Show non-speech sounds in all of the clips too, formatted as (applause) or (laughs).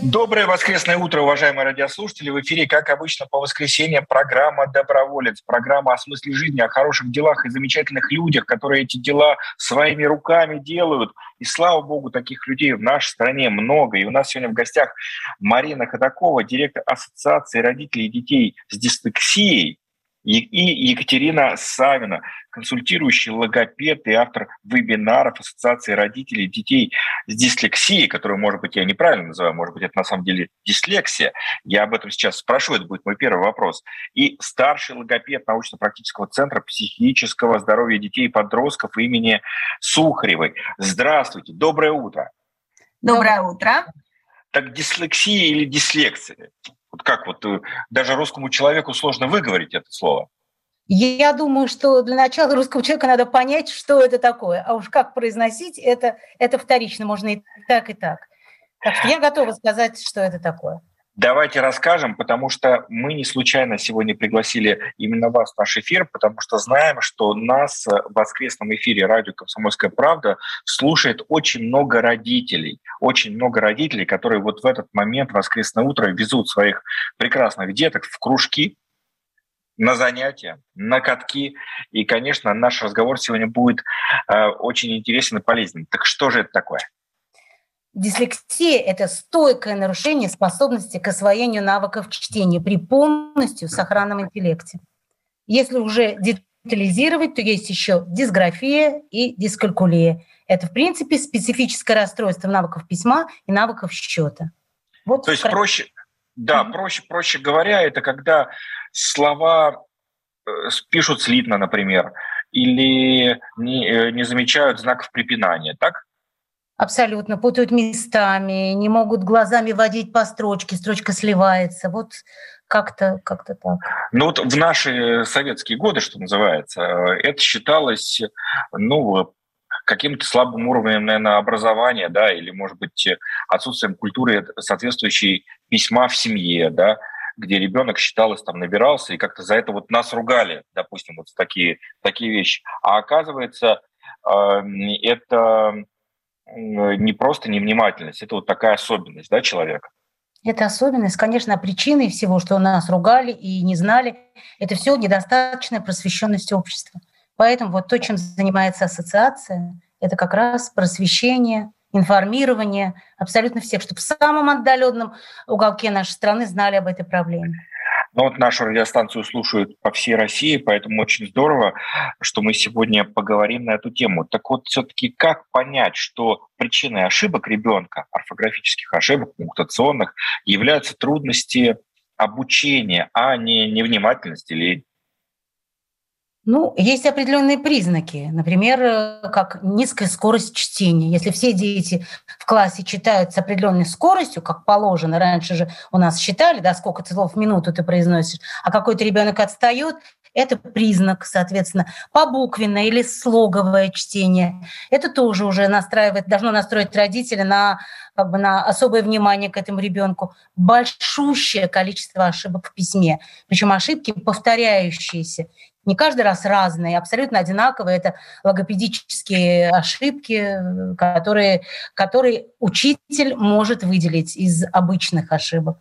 Доброе воскресное утро, уважаемые радиослушатели. В эфире, как обычно, по воскресеньям программа «Доброволец». Программа о смысле жизни, о хороших делах и замечательных людях, которые эти дела своими руками делают. И слава богу, таких людей в нашей стране много. И у нас сегодня в гостях Марина Ходакова, директор Ассоциации родителей и детей с дислексией и Екатерина Савина, консультирующий логопед и автор вебинаров Ассоциации родителей детей с дислексией, которую, может быть, я неправильно называю, может быть, это на самом деле дислексия. Я об этом сейчас спрошу, это будет мой первый вопрос. И старший логопед научно-практического центра психического здоровья детей и подростков имени Сухаревой. Здравствуйте, доброе утро. Доброе утро. Так дислексия или дислексия? Вот как вот э, даже русскому человеку сложно выговорить это слово? Я думаю, что для начала русскому человеку надо понять, что это такое. А уж как произносить, это, это вторично, можно и так, и так. Так что я готова сказать, что это такое. Давайте расскажем, потому что мы не случайно сегодня пригласили именно вас в наш эфир, потому что знаем, что нас в воскресном эфире радио «Комсомольская правда» слушает очень много родителей. Очень много родителей, которые вот в этот момент, воскресное утро, везут своих прекрасных деток в кружки, на занятия, на катки. И, конечно, наш разговор сегодня будет э, очень интересен и полезен. Так что же это такое? Дислексия – это стойкое нарушение способности к освоению навыков чтения при полностью сохранном интеллекте. Если уже детализировать, то есть еще дисграфия и дискалькулия. Это, в принципе, специфическое расстройство навыков письма и навыков счета. Вот то есть проще, да, mm-hmm. проще, проще говоря, это когда слова э, пишут слитно, например, или не, э, не замечают знаков препинания, так? Абсолютно. Путают местами, не могут глазами водить по строчке, строчка сливается. Вот как-то как так. Ну вот в наши советские годы, что называется, это считалось, ну, каким-то слабым уровнем, наверное, образования, да, или, может быть, отсутствием культуры соответствующей письма в семье, да, где ребенок считалось, там, набирался, и как-то за это вот нас ругали, допустим, вот такие, такие вещи. А оказывается, это не просто невнимательность, это вот такая особенность да, человека. Это особенность, конечно, причиной всего, что нас ругали и не знали, это все недостаточная просвещенность общества. Поэтому вот то, чем занимается ассоциация, это как раз просвещение, информирование абсолютно всех, чтобы в самом отдаленном уголке нашей страны знали об этой проблеме. Но вот нашу радиостанцию слушают по всей России, поэтому очень здорово, что мы сегодня поговорим на эту тему. Так вот, все-таки как понять, что причиной ошибок ребенка, орфографических ошибок, мутационных, являются трудности обучения, а не невнимательность или ну, есть определенные признаки, например, э, как низкая скорость чтения. Если все дети в классе читают с определенной скоростью, как положено, раньше же у нас считали, да, сколько слов в минуту ты произносишь, а какой-то ребенок отстает, это признак, соответственно, побуквенное или слоговое чтение. Это тоже уже настраивает, должно настроить родителя на, как бы, на особое внимание к этому ребенку. Большущее количество ошибок в письме, причем ошибки повторяющиеся не каждый раз разные, абсолютно одинаковые. Это логопедические ошибки, которые, которые учитель может выделить из обычных ошибок.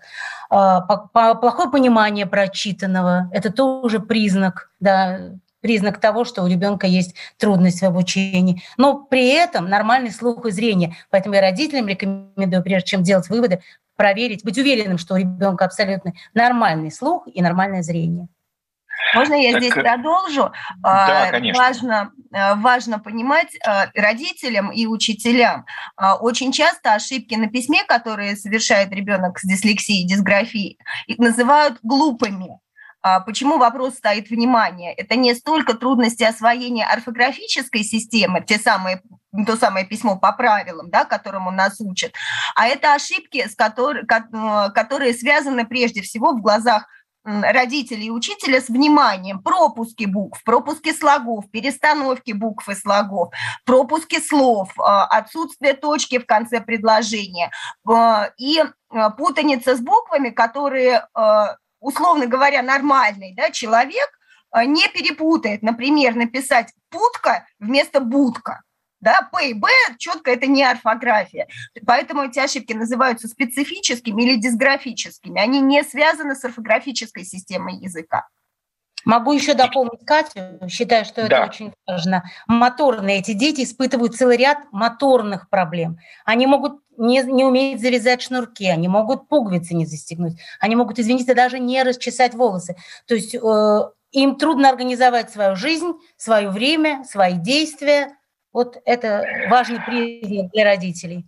А, плохое понимание прочитанного – это тоже признак, да, признак того, что у ребенка есть трудность в обучении. Но при этом нормальный слух и зрение. Поэтому я родителям рекомендую, прежде чем делать выводы, проверить, быть уверенным, что у ребенка абсолютно нормальный слух и нормальное зрение. Можно я так, здесь продолжу? Да, а, конечно. Важно, а, важно понимать а, родителям и учителям. Очень часто ошибки на письме, которые совершает ребенок с дислексией и дисграфией, их называют глупыми. Почему вопрос стоит внимание? Это не столько трудности освоения орфографической системы, те самые то самое письмо по правилам, да, которому нас учат, а это ошибки, с которой, которые связаны прежде всего в глазах родителя и учителя с вниманием. Пропуски букв, пропуски слогов, перестановки букв и слогов, пропуски слов, отсутствие точки в конце предложения и путаница с буквами, которые, условно говоря, нормальный да, человек не перепутает. Например, написать «путка» вместо «будка». Да, П и Б четко это не орфография. Поэтому эти ошибки называются специфическими или дисграфическими. Они не связаны с орфографической системой языка. Могу еще дополнить Катю, считаю, что это да. очень важно. Моторные эти дети испытывают целый ряд моторных проблем. Они могут не, не уметь завязать шнурки, они могут пуговицы не застегнуть, они могут, извините, даже не расчесать волосы. То есть э, им трудно организовать свою жизнь, свое время, свои действия, вот это важный признак для родителей.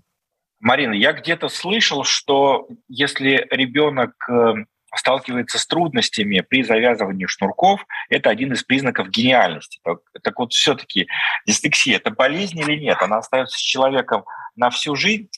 Марина, я где-то слышал, что если ребенок э, сталкивается с трудностями при завязывании шнурков, это один из признаков гениальности. Так, так вот, все-таки дислексия – это болезнь или нет? Она остается с человеком на всю жизнь?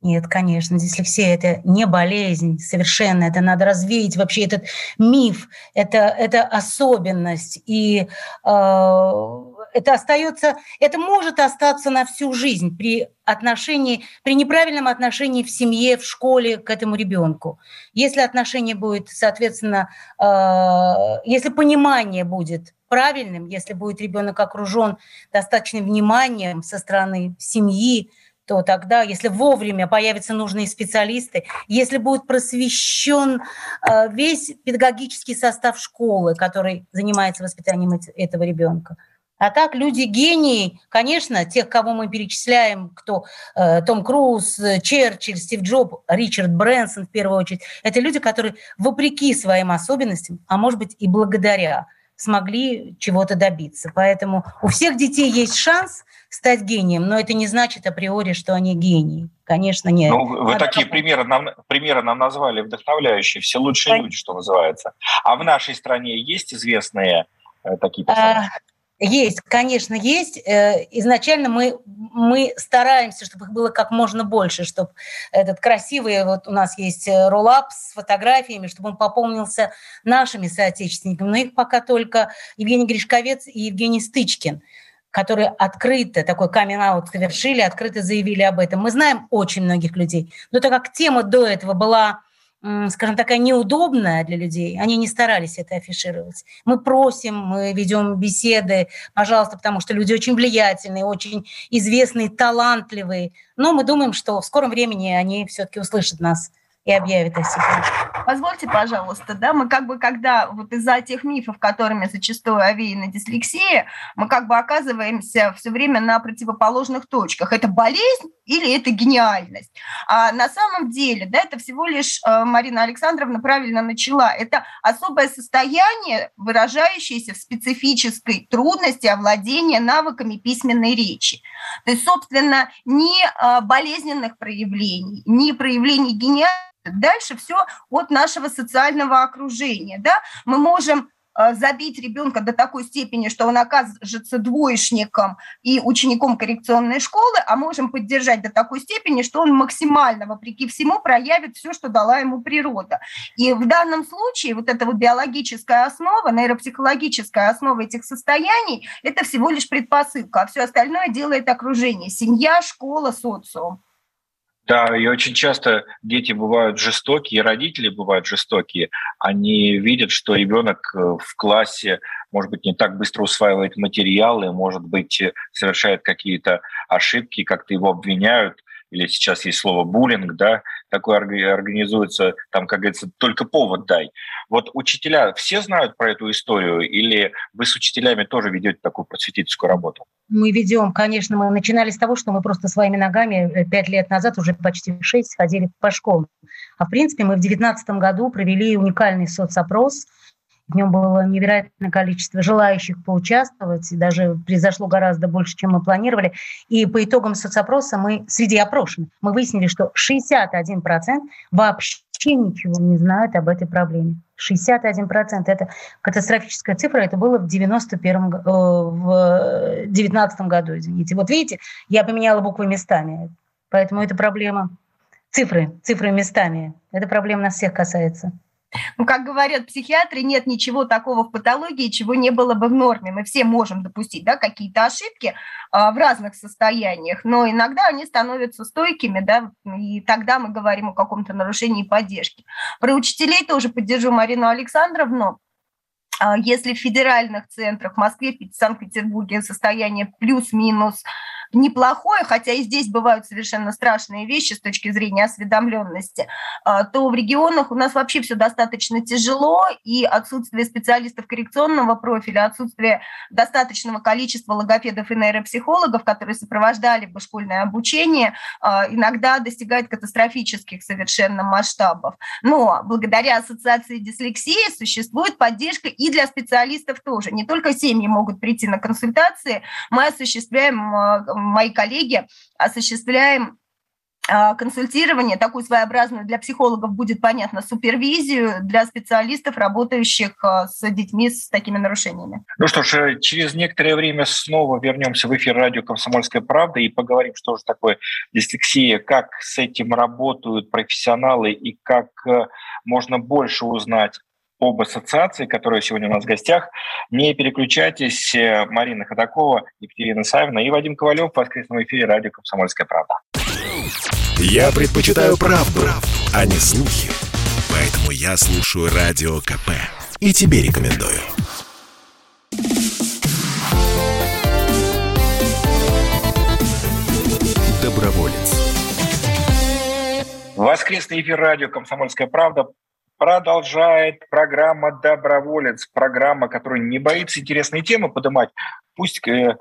Нет, конечно, дислексия – это не болезнь совершенно, это надо развеять вообще этот миф, это, это особенность. И э, это остается, это может остаться на всю жизнь при отношении, при неправильном отношении в семье, в школе к этому ребенку. Если отношение будет, соответственно, э, если понимание будет правильным, если будет ребенок окружен достаточным вниманием со стороны семьи, то тогда, если вовремя появятся нужные специалисты, если будет просвещен э, весь педагогический состав школы, который занимается воспитанием этого ребенка, а так люди гении, конечно, тех, кого мы перечисляем, кто э, Том Круз, Черчилль, Стив Джоб, Ричард Брэнсон в первую очередь, это люди, которые вопреки своим особенностям, а может быть и благодаря, смогли чего-то добиться. Поэтому у всех детей есть шанс стать гением, но это не значит априори, что они гении. Конечно, нет. Ну, вы Надо такие примеры нам, примеры нам назвали вдохновляющие, все лучшие Конечно. люди, что называется. А в нашей стране есть известные э, такие а, персонажи? Есть, конечно, есть. Э, изначально мы, мы стараемся, чтобы их было как можно больше, чтобы этот красивый, вот у нас есть э, роллап с фотографиями, чтобы он пополнился нашими соотечественниками. Но их пока только Евгений Гришковец и Евгений Стычкин которые открыто такой камин-аут совершили, открыто заявили об этом. Мы знаем очень многих людей. Но так как тема до этого была скажем, такая неудобная для людей, они не старались это афишировать. Мы просим, мы ведем беседы, пожалуйста, потому что люди очень влиятельные, очень известные, талантливые. Но мы думаем, что в скором времени они все-таки услышат нас и объявит о себе. Позвольте, пожалуйста, да, мы как бы, когда вот из-за тех мифов, которыми зачастую овеяна дислексия, мы как бы оказываемся все время на противоположных точках. Это болезнь или это гениальность? А на самом деле, да, это всего лишь э, Марина Александровна правильно начала. Это особое состояние, выражающееся в специфической трудности овладения навыками письменной речи. То есть, собственно, ни э, болезненных проявлений, ни проявлений гениальности Дальше все от нашего социального окружения. Да? Мы можем э, забить ребенка до такой степени, что он окажется двоечником и учеником коррекционной школы, а можем поддержать до такой степени, что он максимально, вопреки всему, проявит все, что дала ему природа. И в данном случае вот эта вот биологическая основа, нейропсихологическая основа этих состояний, это всего лишь предпосылка, а все остальное делает окружение, семья, школа, социум. Да, и очень часто дети бывают жестокие, родители бывают жестокие. Они видят, что ребенок э, в классе, может быть, не так быстро усваивает материалы, может быть, э, совершает какие-то ошибки, как-то его обвиняют или сейчас есть слово буллинг, да, такое организуется, там, как говорится, только повод дай. Вот учителя все знают про эту историю или вы с учителями тоже ведете такую просветительскую работу? Мы ведем, конечно, мы начинали с того, что мы просто своими ногами э, пять лет назад, уже почти шесть, ходили по школам. А в принципе мы в 2019 году провели уникальный соцопрос – в нем было невероятное количество желающих поучаствовать, и даже произошло гораздо больше, чем мы планировали. И по итогам соцопроса мы, среди опрошенных, мы выяснили, что 61% вообще ничего не знают об этой проблеме. 61% – это катастрофическая цифра, это было в 91 э, в 19 году, извините. Вот видите, я поменяла буквы местами, поэтому это проблема. Цифры, цифры местами. Это проблема нас всех касается. Ну, как говорят психиатры, нет ничего такого в патологии, чего не было бы в норме. Мы все можем допустить да, какие-то ошибки а, в разных состояниях, но иногда они становятся стойкими, да, и тогда мы говорим о каком-то нарушении поддержки. Про учителей тоже поддержу Марину Александровну. А, если в федеральных центрах, в Москве, в Санкт-Петербурге состояние плюс-минус неплохое, хотя и здесь бывают совершенно страшные вещи с точки зрения осведомленности, а, то в регионах у нас вообще все достаточно тяжело, и отсутствие специалистов коррекционного профиля, отсутствие достаточного количества логопедов и нейропсихологов, которые сопровождали бы школьное обучение, а, иногда достигает катастрофических совершенно масштабов. Но благодаря ассоциации дислексии существует поддержка и для специалистов тоже. Не только семьи могут прийти на консультации, мы осуществляем а, мои коллеги осуществляем а, консультирование, такую своеобразную для психологов будет понятно, супервизию для специалистов, работающих а, с детьми с такими нарушениями. Ну что ж, э, через некоторое время снова вернемся в эфир радио «Комсомольская правда» и поговорим, что же такое дислексия, как с этим работают профессионалы и как э, можно больше узнать об ассоциации, которая сегодня у нас в гостях. Не переключайтесь. Марина Ходакова, Екатерина Савина и Вадим Ковалев в воскресном эфире радио «Комсомольская правда». Я предпочитаю правду, а не слухи. Поэтому я слушаю Радио КП. И тебе рекомендую. Доброволец. Воскресный эфир радио «Комсомольская правда» продолжает программа «Доброволец», программа, которая не боится интересные темы поднимать. Пусть э,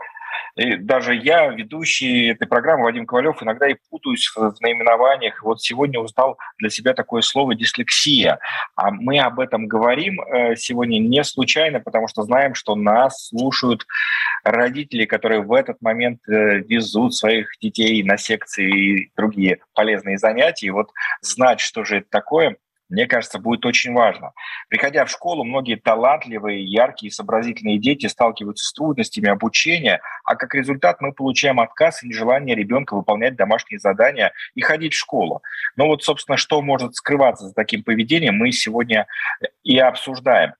даже я, ведущий этой программы, Вадим Ковалев, иногда и путаюсь в наименованиях. Вот сегодня узнал для себя такое слово «дислексия». А мы об этом говорим э, сегодня не случайно, потому что знаем, что нас слушают родители, которые в этот момент э, везут своих детей на секции и другие полезные занятия. И вот знать, что же это такое – мне кажется, будет очень важно. Приходя в школу, многие талантливые, яркие, сообразительные дети сталкиваются с трудностями обучения, а как результат мы получаем отказ и нежелание ребенка выполнять домашние задания и ходить в школу. Но вот, собственно, что может скрываться за таким поведением, мы сегодня и обсуждаем.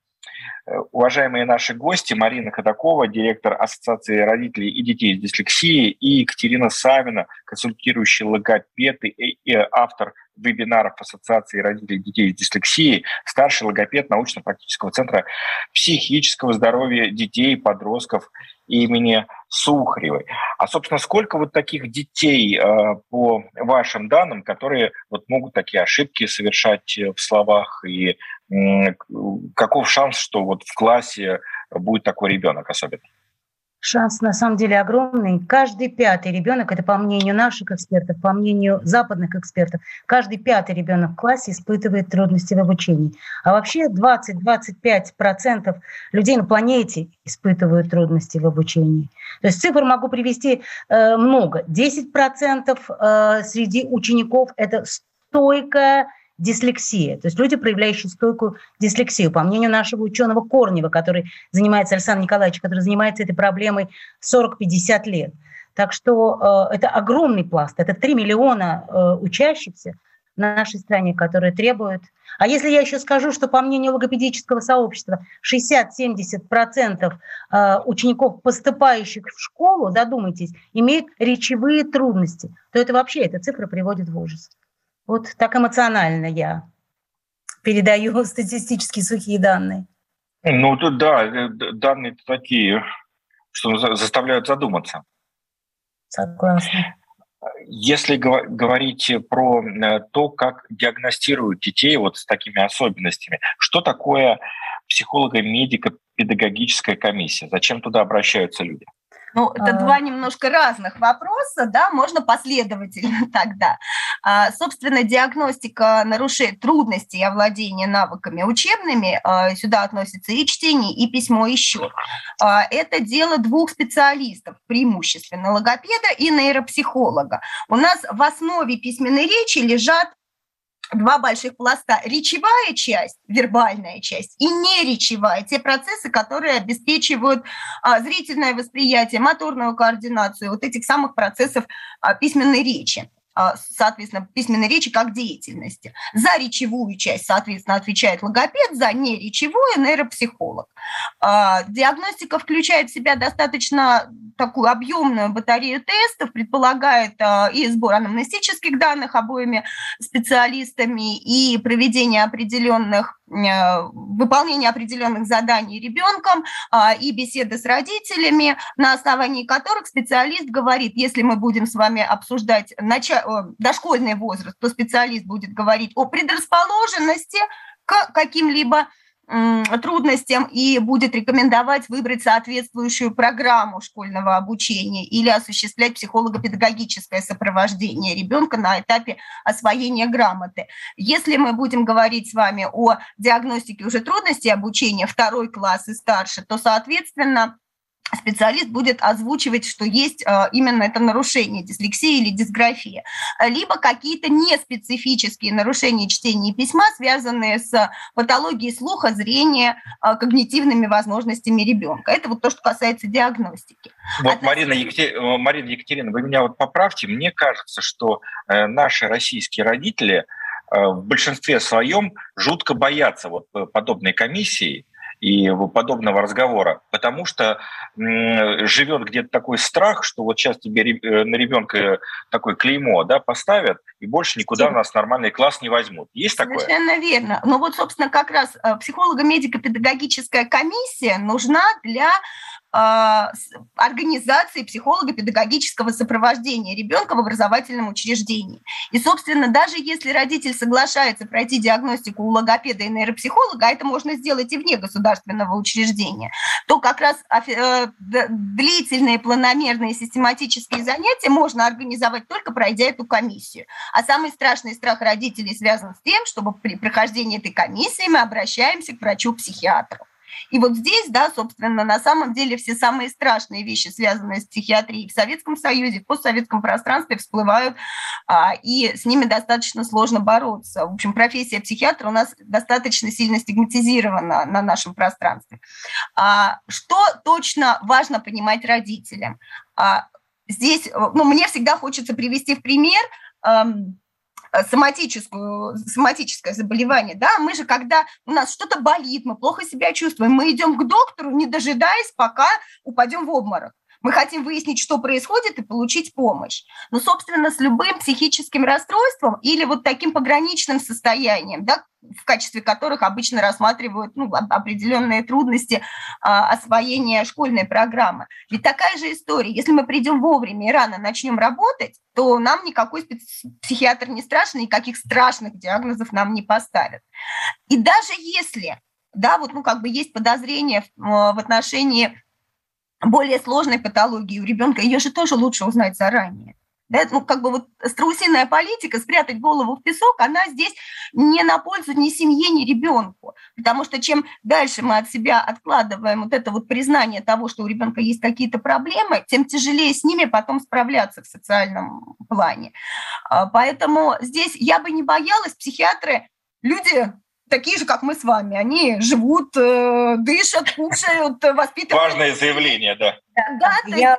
Уважаемые наши гости, Марина Ходакова, директор Ассоциации родителей и детей с дислексией, и Екатерина Савина, консультирующий логопед и автор вебинаров Ассоциации родителей детей с дислексией, старший логопед научно-практического центра психического здоровья детей и подростков имени Сухаревой. А, собственно, сколько вот таких детей, э, по вашим данным, которые вот могут такие ошибки совершать в словах, и каков шанс, что вот в классе будет такой ребенок особенно? Шанс на самом деле огромный. Каждый пятый ребенок, это по мнению наших экспертов, по мнению западных экспертов, каждый пятый ребенок в классе испытывает трудности в обучении. А вообще 20-25% людей на планете испытывают трудности в обучении. То есть цифр могу привести э, много. 10% э, среди учеников это стойкая дислексия, то есть люди, проявляющие стойкую дислексию. По мнению нашего ученого Корнева, который занимается, Александр Николаевич, который занимается этой проблемой 40-50 лет. Так что э, это огромный пласт, это 3 миллиона э, учащихся в нашей стране, которые требуют. А если я еще скажу, что по мнению логопедического сообщества 60-70% э, учеников, поступающих в школу, додумайтесь, имеют речевые трудности, то это вообще, эта цифра приводит в ужас. Вот так эмоционально я передаю (laughs) статистические сухие данные. Ну, тут да, э, данные такие, что заставляют задуматься. Согласна. Если говорить про э, то, как диагностируют детей вот с такими особенностями, что такое психолого-медико-педагогическая комиссия? Зачем туда обращаются люди? Ну, это а... два немножко разных вопроса, да, можно последовательно (laughs) тогда. А, собственно, диагностика нарушений, трудностей овладения навыками учебными, а, сюда относится и чтение, и письмо, и счет. А, это дело двух специалистов, преимущественно логопеда и нейропсихолога. У нас в основе письменной речи лежат два больших пласта. Речевая часть, вербальная часть, и неречевая, те процессы, которые обеспечивают а, зрительное восприятие, моторную координацию вот этих самых процессов а, письменной речи. А, соответственно, письменной речи как деятельности. За речевую часть, соответственно, отвечает логопед, за неречевую – нейропсихолог. А, диагностика включает в себя достаточно такую объемную батарею тестов, предполагает а, и сбор анамнестических данных обоими специалистами, и проведение определенных выполнение определенных заданий ребенком а, и беседы с родителями, на основании которых специалист говорит, если мы будем с вами обсуждать начало, дошкольный возраст, то специалист будет говорить о предрасположенности к каким-либо трудностям и будет рекомендовать выбрать соответствующую программу школьного обучения или осуществлять психолого-педагогическое сопровождение ребенка на этапе освоения грамоты. Если мы будем говорить с вами о диагностике уже трудностей обучения второй класс и старше, то, соответственно, специалист будет озвучивать, что есть а, именно это нарушение, дислексия или дисграфия, либо какие-то неспецифические нарушения чтения и письма, связанные с патологией слуха, зрения, а, когнитивными возможностями ребенка. Это вот то, что касается диагностики. Вот, Относительно... Марина, Екатер... Э, Марина Екатерина, вы меня вот поправьте, мне кажется, что э, наши российские родители э, в большинстве своем жутко боятся вот подобной комиссии, и подобного разговора, потому что живет где-то такой страх, что вот сейчас тебе э, на ребенка такое клеймо да, поставят, и больше никуда у нас нормальный класс не возьмут. Есть такое? Совершенно верно. Но вот, собственно, как раз э, психолого-медико-педагогическая комиссия нужна для организации психолого-педагогического сопровождения ребенка в образовательном учреждении. И, собственно, даже если родитель соглашается пройти диагностику у логопеда и нейропсихолога, а это можно сделать и вне государственного учреждения, то как раз э, длительные, планомерные, систематические занятия можно организовать только пройдя эту комиссию. А самый страшный страх родителей связан с тем, чтобы при прохождении этой комиссии мы обращаемся к врачу-психиатру. И вот здесь, да, собственно, на самом деле все самые страшные вещи, связанные с психиатрией в Советском Союзе, в постсоветском пространстве всплывают, а, и с ними достаточно сложно бороться. В общем, профессия психиатра у нас достаточно сильно стигматизирована на нашем пространстве. А, что точно важно понимать родителям? А, здесь, ну, мне всегда хочется привести в пример Э, соматическую, соматическое заболевание, да, мы же, когда у нас что-то болит, мы плохо себя чувствуем, мы идем к доктору, не дожидаясь, пока упадем в обморок. Мы хотим выяснить, что происходит, и получить помощь. Но, собственно, с любым психическим расстройством или вот таким пограничным состоянием, да, в качестве которых обычно рассматривают ну, определенные трудности а, освоения школьной программы. Ведь такая же история. Если мы придем вовремя и рано начнем работать, то нам никакой психиатр не страшен, никаких страшных диагнозов нам не поставят. И даже если да, вот, ну, как бы есть подозрение в, в отношении более сложной патологии у ребенка, ее же тоже лучше узнать заранее. Да, ну, как бы вот страусиная политика, спрятать голову в песок, она здесь не на пользу ни семье, ни ребенку. Потому что чем дальше мы от себя откладываем вот это вот признание того, что у ребенка есть какие-то проблемы, тем тяжелее с ними потом справляться в социальном плане. А, поэтому здесь я бы не боялась, психиатры, люди такие же, как мы с вами. Они живут, э, дышат, кушают, воспитывают. Важное заявление, да. Да, да Я...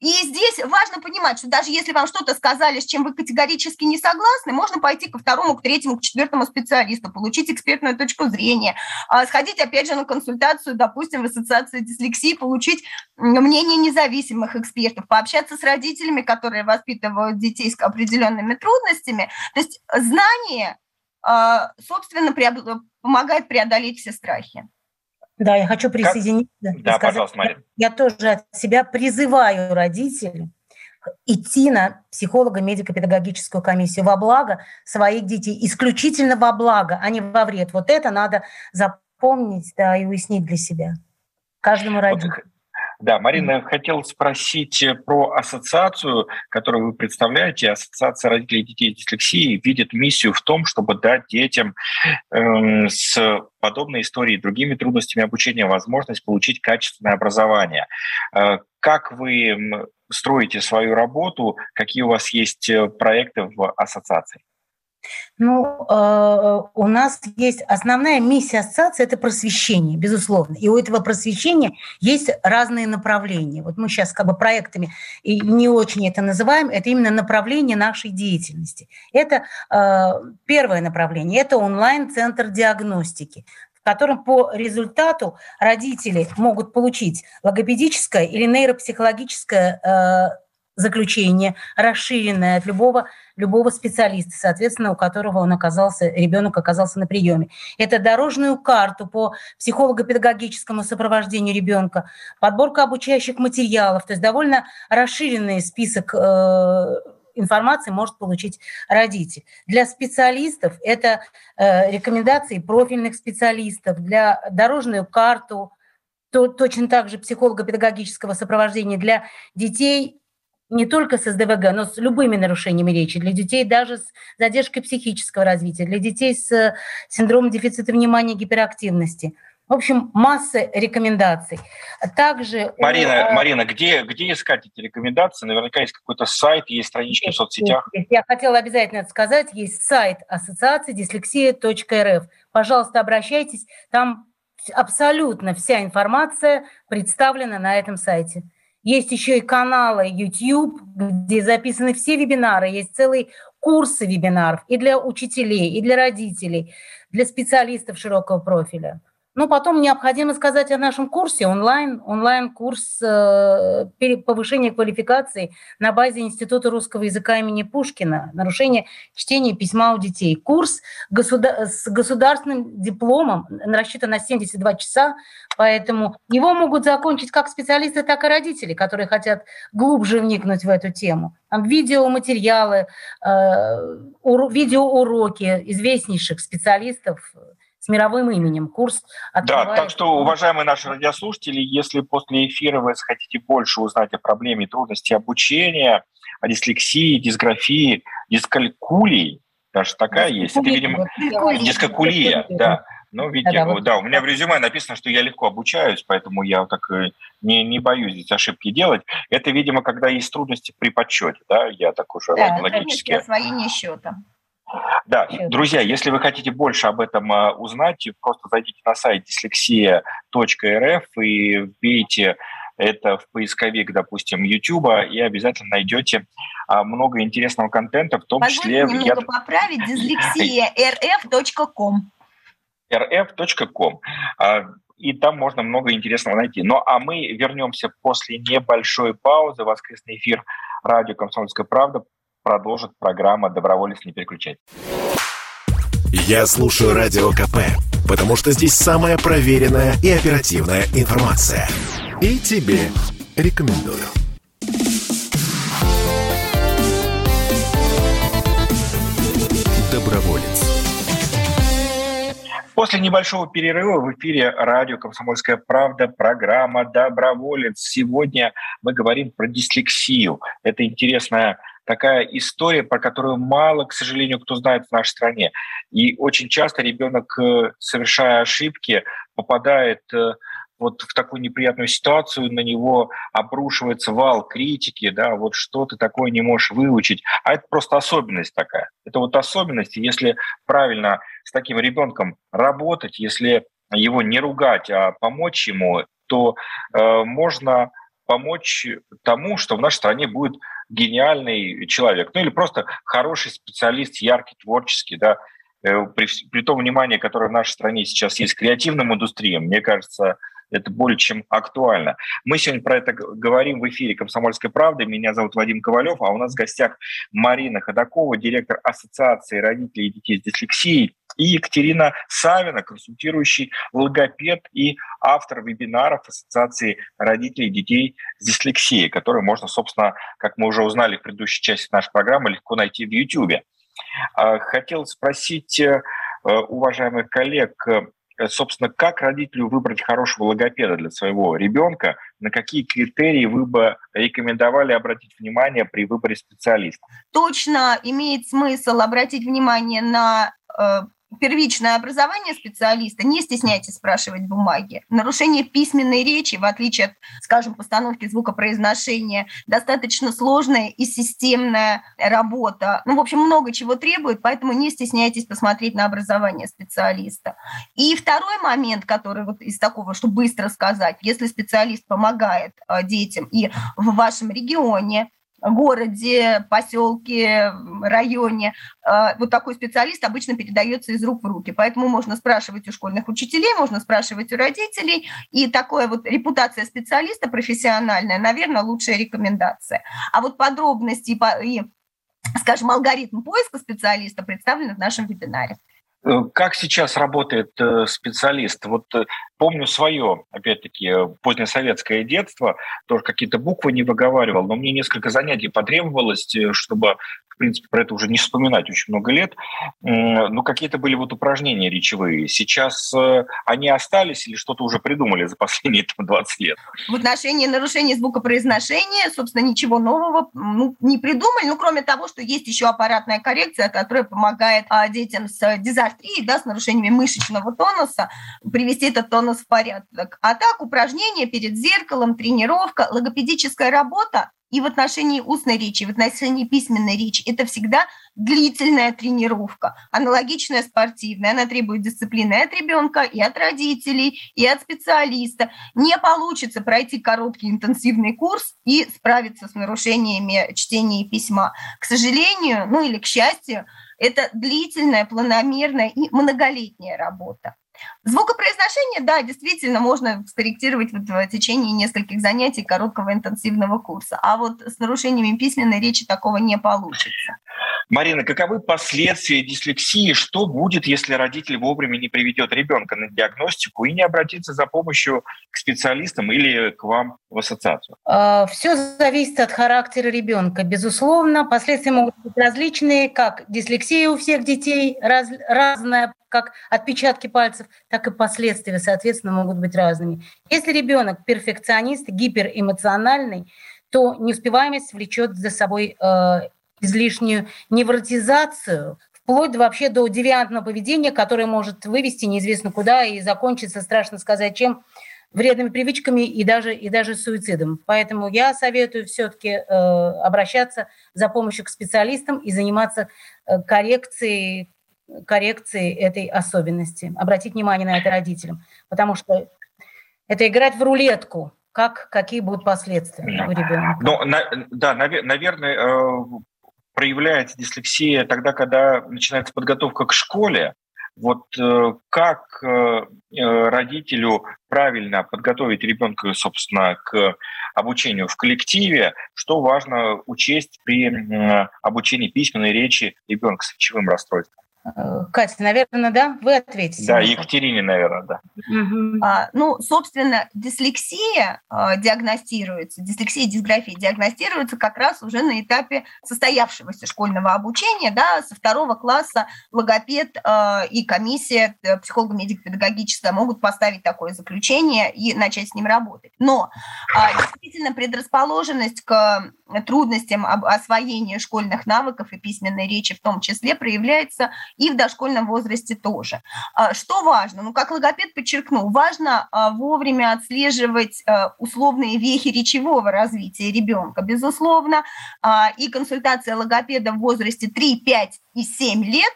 И здесь важно понимать, что даже если вам что-то сказали, с чем вы категорически не согласны, можно пойти ко второму, к третьему, к четвертому специалисту, получить экспертную точку зрения, а, сходить, опять же, на консультацию, допустим, в ассоциацию дислексии, получить мнение независимых экспертов, пообщаться с родителями, которые воспитывают детей с определенными трудностями. То есть знание собственно, помогает преодолеть все страхи. Да, я хочу присоединиться. Как? Да, сказать, пожалуйста, Марина. Я тоже от себя призываю родителей идти на психолого-медико-педагогическую комиссию во благо своих детей, исключительно во благо, а не во вред. Вот это надо запомнить да, и уяснить для себя. Каждому родителю. Да, Марина, хотел спросить э, про ассоциацию, которую вы представляете. Ассоциация родителей детей с дислексией видит миссию в том, чтобы дать детям э, с подобной историей и другими трудностями обучения возможность получить качественное образование. Э, как вы строите свою работу? Какие у вас есть э, проекты в ассоциации? Ну, э, у нас есть основная миссия ассоциации – это просвещение, безусловно. И у этого просвещения есть разные направления. Вот мы сейчас как бы проектами и не очень это называем, это именно направление нашей деятельности. Это э, первое направление – это онлайн-центр диагностики в котором по результату родители могут получить логопедическое или нейропсихологическое э, заключение, расширенное от любого, любого специалиста, соответственно, у которого он оказался, ребенок оказался на приеме. Это дорожную карту по психолого-педагогическому сопровождению ребенка, подборка обучающих материалов, то есть довольно расширенный список э, информации может получить родитель. Для специалистов это э, рекомендации профильных специалистов, для дорожную карту, то, точно так же психолого-педагогического сопровождения для детей не только с СДВГ, но с любыми нарушениями речи, для детей даже с задержкой психического развития, для детей с синдромом дефицита внимания и гиперактивности. В общем, масса рекомендаций. Также Марина, у... Марина, где, где искать эти рекомендации? Наверняка есть какой-то сайт, есть странички есть, в соцсетях. Есть. Я хотела обязательно это сказать. Есть сайт ассоциации дислексия.рф. Пожалуйста, обращайтесь. Там абсолютно вся информация представлена на этом сайте. Есть еще и каналы YouTube, где записаны все вебинары. Есть целые курсы вебинаров и для учителей, и для родителей, для специалистов широкого профиля. Ну, потом необходимо сказать о нашем курсе онлайн, онлайн-курс э, повышения квалификации на базе Института русского языка имени Пушкина, нарушение чтения письма у детей. Курс государ- с государственным дипломом рассчитан на 72 часа, поэтому его могут закончить как специалисты, так и родители, которые хотят глубже вникнуть в эту тему. Там видеоматериалы, э, ур- видеоуроки известнейших специалистов – мировым именем. Курс открывает... Да, так что, уважаемые наши радиослушатели, если после эфира вы хотите больше узнать о проблеме трудностей обучения, о дислексии, дисграфии, дискалькулии, даже такая есть, это, видимо, дискалькулия, да. Ну, видите, да, да, да, у меня в резюме написано, что я легко обучаюсь, поэтому я так э, не, не боюсь здесь ошибки делать. Это, видимо, когда есть трудности при подсчете, да, я так уже да, логически. освоение счета. Да, друзья, если вы хотите больше об этом а, узнать, просто зайдите на сайт dyslexia.rf и вбейте это в поисковик, допустим, YouTube, и обязательно найдете а, много интересного контента, в том Позвольте числе... немного я... поправить, dyslexia.rf.com rf.com а, и там можно много интересного найти. Ну а мы вернемся после небольшой паузы. Воскресный эфир радио «Комсомольская правда» продолжит программа «Доброволец не переключать». Я слушаю Радио КП, потому что здесь самая проверенная и оперативная информация. И тебе рекомендую. Доброволец. После небольшого перерыва в эфире радио «Комсомольская правда» программа «Доброволец». Сегодня мы говорим про дислексию. Это интересная такая история, про которую мало, к сожалению, кто знает в нашей стране. И очень часто ребенок, э, совершая ошибки, попадает э, вот в такую неприятную ситуацию, на него обрушивается вал критики, да, вот что ты такое не можешь выучить. А это просто особенность такая. Это вот особенность, если правильно с таким ребенком работать, если его не ругать, а помочь ему, то э, можно помочь тому, что в нашей стране будет гениальный человек, ну или просто хороший специалист, яркий, творческий, да, э, при, при том внимании, которое в нашей стране сейчас есть к креативным индустриям, мне кажется, это более чем актуально. Мы сегодня про это говорим в эфире «Комсомольской правды». Меня зовут Вадим Ковалев, а у нас в гостях Марина Ходакова, директор Ассоциации родителей и детей с дислексией, и Екатерина Савина, консультирующий логопед и автор вебинаров Ассоциации родителей детей с дислексией, которые можно, собственно, как мы уже узнали в предыдущей части нашей программы, легко найти в YouTube. А, хотел спросить э, уважаемых коллег, Э, собственно, как родителю выбрать хорошего логопеда для своего ребенка, на какие критерии вы бы рекомендовали обратить внимание при выборе специалиста? Точно имеет смысл обратить внимание на э, первичное образование специалиста, не стесняйтесь спрашивать бумаги. Нарушение письменной речи, в отличие от, скажем, постановки звукопроизношения, достаточно сложная и системная работа. Ну, в общем, много чего требует, поэтому не стесняйтесь посмотреть на образование специалиста. И второй момент, который вот из такого, что быстро сказать, если специалист помогает а, детям и в вашем регионе, городе, поселке, районе, э, вот такой специалист обычно передается из рук в руки. Поэтому можно спрашивать у школьных учителей, можно спрашивать у родителей. И такая вот репутация специалиста профессиональная, наверное, лучшая рекомендация. А вот подробности и, скажем, алгоритм поиска специалиста представлены в нашем вебинаре. Э, как сейчас работает э, специалист? Вот помню свое, опять-таки, позднесоветское детство, тоже какие-то буквы не выговаривал, но мне несколько занятий потребовалось, э, чтобы, в принципе, про это уже не вспоминать очень много лет. Ну, какие-то были вот упражнения речевые. Сейчас э, они остались или что-то уже придумали за последние там, 20 лет? В отношении нарушения звукопроизношения, собственно, ничего нового ну, не придумали, ну, кроме того, что есть еще аппаратная коррекция, которая помогает а, детям с дизартрией, да, с нарушениями мышечного тонуса, привести этот тонус в порядок. А так упражнения перед зеркалом, тренировка, логопедическая работа и в отношении устной речи, и в отношении письменной речи это всегда длительная тренировка, аналогичная спортивная. Она требует дисциплины от ребенка, и от родителей, и от специалиста. Не получится пройти короткий интенсивный курс и справиться с нарушениями чтения и письма. К сожалению, ну или к счастью, это длительная, планомерная и многолетняя работа. Звукопроизношение, да, действительно, можно скорректировать вот в течение нескольких занятий короткого интенсивного курса. А вот с нарушениями письменной речи такого не получится. Марина, каковы последствия дислексии? Что будет, если родитель вовремя не приведет ребенка на диагностику и не обратится за помощью к специалистам или к вам в ассоциацию? А, Все зависит от характера ребенка. Безусловно, последствия могут быть различные, как дислексия у всех детей раз, разная, как отпечатки пальцев, так и последствия, соответственно, могут быть разными. Если ребенок перфекционист, гиперэмоциональный, то неуспеваемость влечет за собой э, излишнюю невротизацию, вплоть вообще до девиантного поведения, которое может вывести неизвестно куда и закончиться, страшно сказать, чем вредными привычками и даже, и даже суицидом. Поэтому я советую все-таки э, обращаться за помощью к специалистам и заниматься э, коррекцией, коррекцией этой особенности. Обратить внимание на это родителям, потому что это играть в рулетку, как, какие будут последствия у ребенка. Ну, на, да, наверное, э, проявляется дислексия тогда, когда начинается подготовка к школе. Вот э, как э, родителю правильно подготовить ребенка, собственно, к обучению в коллективе, что важно учесть при обучении письменной речи ребенка с речевым расстройством? Э, Катя, наверное, да? Вы ответите. Да, Екатерине, наверное, да. Угу. А, ну, собственно, дислексия а, диагностируется, дислексия и дисграфия диагностируются как раз уже на этапе состоявшегося школьного обучения, да, со второго класса логопед а, и комиссия э, психолого-медико-педагогическая могут поставить такое заключение и начать с ним работать. Но а, действительно предрасположенность к трудностям освоения школьных навыков и письменной речи в том числе проявляется и в дошкольном возрасте тоже. А, что важно? Ну, как логопед подчеркнул, важно а, вовремя отслеживать а, условные вехи речевого развития ребенка, безусловно, и консультация логопеда в возрасте 3, 5 и 7 лет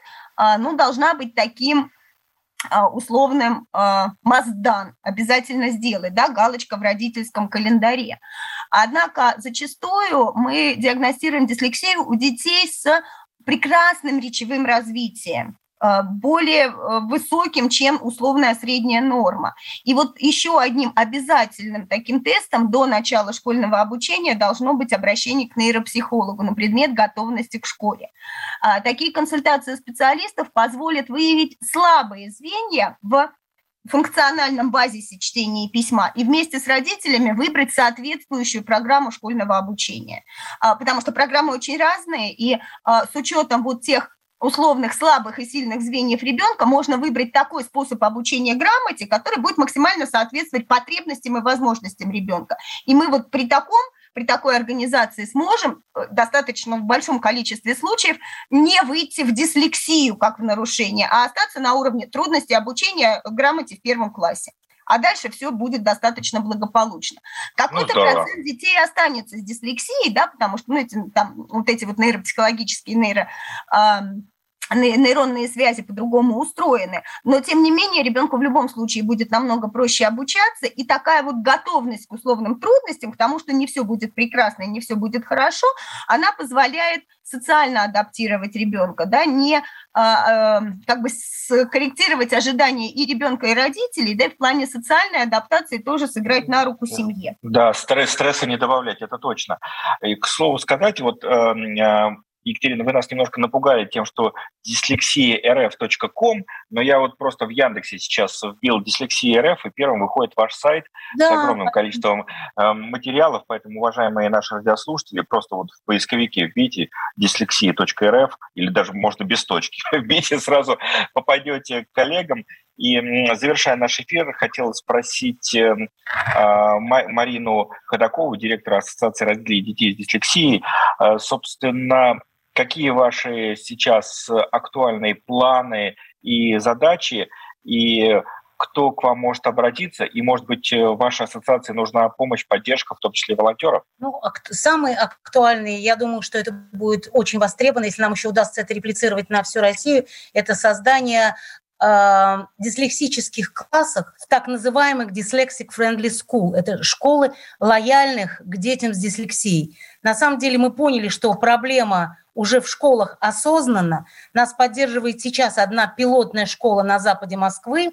ну, должна быть таким условным маздан обязательно сделать, да, галочка в родительском календаре. Однако зачастую мы диагностируем дислексию у детей с прекрасным речевым развитием э, более э, высоким, чем условная средняя норма. И вот еще одним обязательным таким тестом до начала школьного обучения должно быть обращение к нейропсихологу на предмет готовности к школе. А, такие консультации специалистов позволят выявить слабые звенья в функциональном базисе чтения и письма и вместе с родителями выбрать соответствующую программу школьного обучения. А, потому что программы очень разные, и а, с учетом вот тех условных слабых и сильных звеньев ребенка можно выбрать такой способ обучения грамоте, который будет максимально соответствовать потребностям и возможностям ребенка. И мы вот при таком при такой организации сможем э, достаточно в большом количестве случаев не выйти в дислексию как в нарушение, а остаться на уровне трудности обучения грамоте в первом классе а дальше все будет достаточно благополучно. Какой-то ну, да. процент детей останется с дислексией, да, потому что ну, эти, там, вот эти вот нейропсихологические нейро нейронные связи по-другому устроены, но тем не менее ребенку в любом случае будет намного проще обучаться, и такая вот готовность к условным трудностям, к тому, что не все будет прекрасно и не все будет хорошо, она позволяет социально адаптировать ребенка, да, не а, а, как бы скорректировать ожидания и ребенка, и родителей, да, и в плане социальной адаптации тоже сыграть на руку семье. Да, стресс, стресса не добавлять, это точно. И, к слову сказать, вот э, Екатерина, вы нас немножко напугали тем, что dyslexia.rf.com, но я вот просто в Яндексе сейчас вбил dyslexia и первым выходит ваш сайт да. с огромным количеством э, материалов, поэтому, уважаемые наши радиослушатели, просто вот в поисковике вбейте dyslexia.rf или даже можно без точки, (laughs) вбейте, сразу попадете к коллегам. И завершая наш эфир, хотел спросить э, Марину Ходакову, директора Ассоциации родителей детей с дислексией, э, собственно, какие ваши сейчас актуальные планы и задачи, и кто к вам может обратиться, и, может быть, вашей ассоциации нужна помощь, поддержка, в том числе волонтеров? Ну, самые актуальные, я думаю, что это будет очень востребовано, если нам еще удастся это реплицировать на всю Россию, это создание э, дислексических классах в так называемых Dyslexic Friendly School. Это школы лояльных к детям с дислексией. На самом деле мы поняли, что проблема уже в школах осознанно. Нас поддерживает сейчас одна пилотная школа на западе Москвы,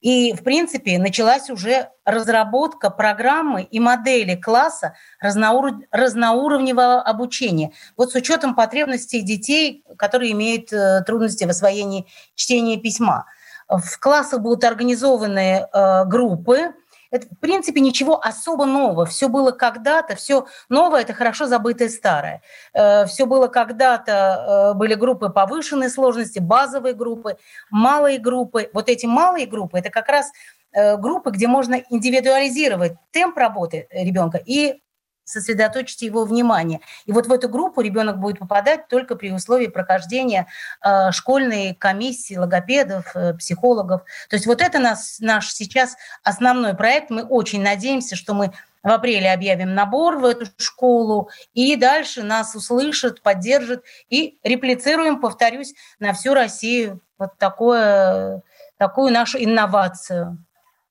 и, в принципе, началась уже разработка программы и модели класса разноур... разноуровневого обучения. Вот с учетом потребностей детей, которые имеют э, трудности в освоении чтения письма. В классах будут организованы э, группы, это, в принципе, ничего особо нового. Все было когда-то, все новое – это хорошо забытое старое. Э, все было когда-то, э, были группы повышенной сложности, базовые группы, малые группы. Вот эти малые группы – это как раз э, группы, где можно индивидуализировать темп работы ребенка и сосредоточить его внимание. И вот в эту группу ребенок будет попадать только при условии прохождения э, школьной комиссии логопедов, э, психологов. То есть вот это нас, наш сейчас основной проект. Мы очень надеемся, что мы в апреле объявим набор в эту школу, и дальше нас услышат, поддержат, и реплицируем, повторюсь, на всю Россию вот такое, такую нашу инновацию.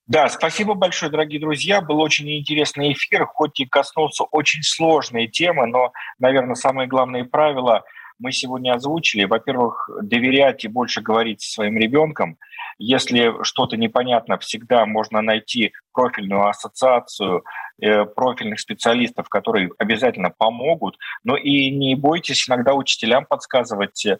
Да, спасибо большое, дорогие друзья. Был очень интересный эфир, хоть и коснулся очень сложной темы, но, наверное, самые главные правила мы сегодня озвучили. Во-первых, доверять и больше говорить со своим ребенком. Если что-то непонятно, всегда можно найти профильную ассоциацию Э, профильных специалистов, которые обязательно помогут. Но и не бойтесь иногда учителям подсказывать, э,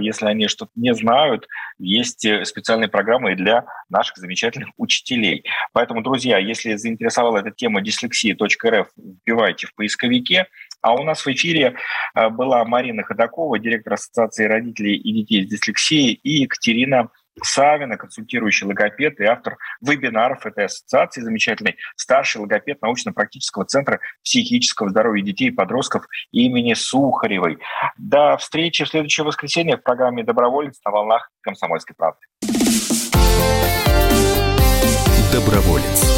если они что-то не знают. Есть э, специальные программы для наших замечательных учителей. Поэтому, друзья, если заинтересовала эта тема dyslexia.rf, вбивайте в поисковике. А у нас в эфире была Марина Ходакова, директор Ассоциации родителей и детей с дислексией, и Екатерина Савина, консультирующий логопед и автор вебинаров этой ассоциации замечательный, старший логопед научно-практического центра психического здоровья детей и подростков имени Сухаревой. До встречи в следующее воскресенье в программе «Доброволец» на волнах «Комсомольской правды». Доброволец.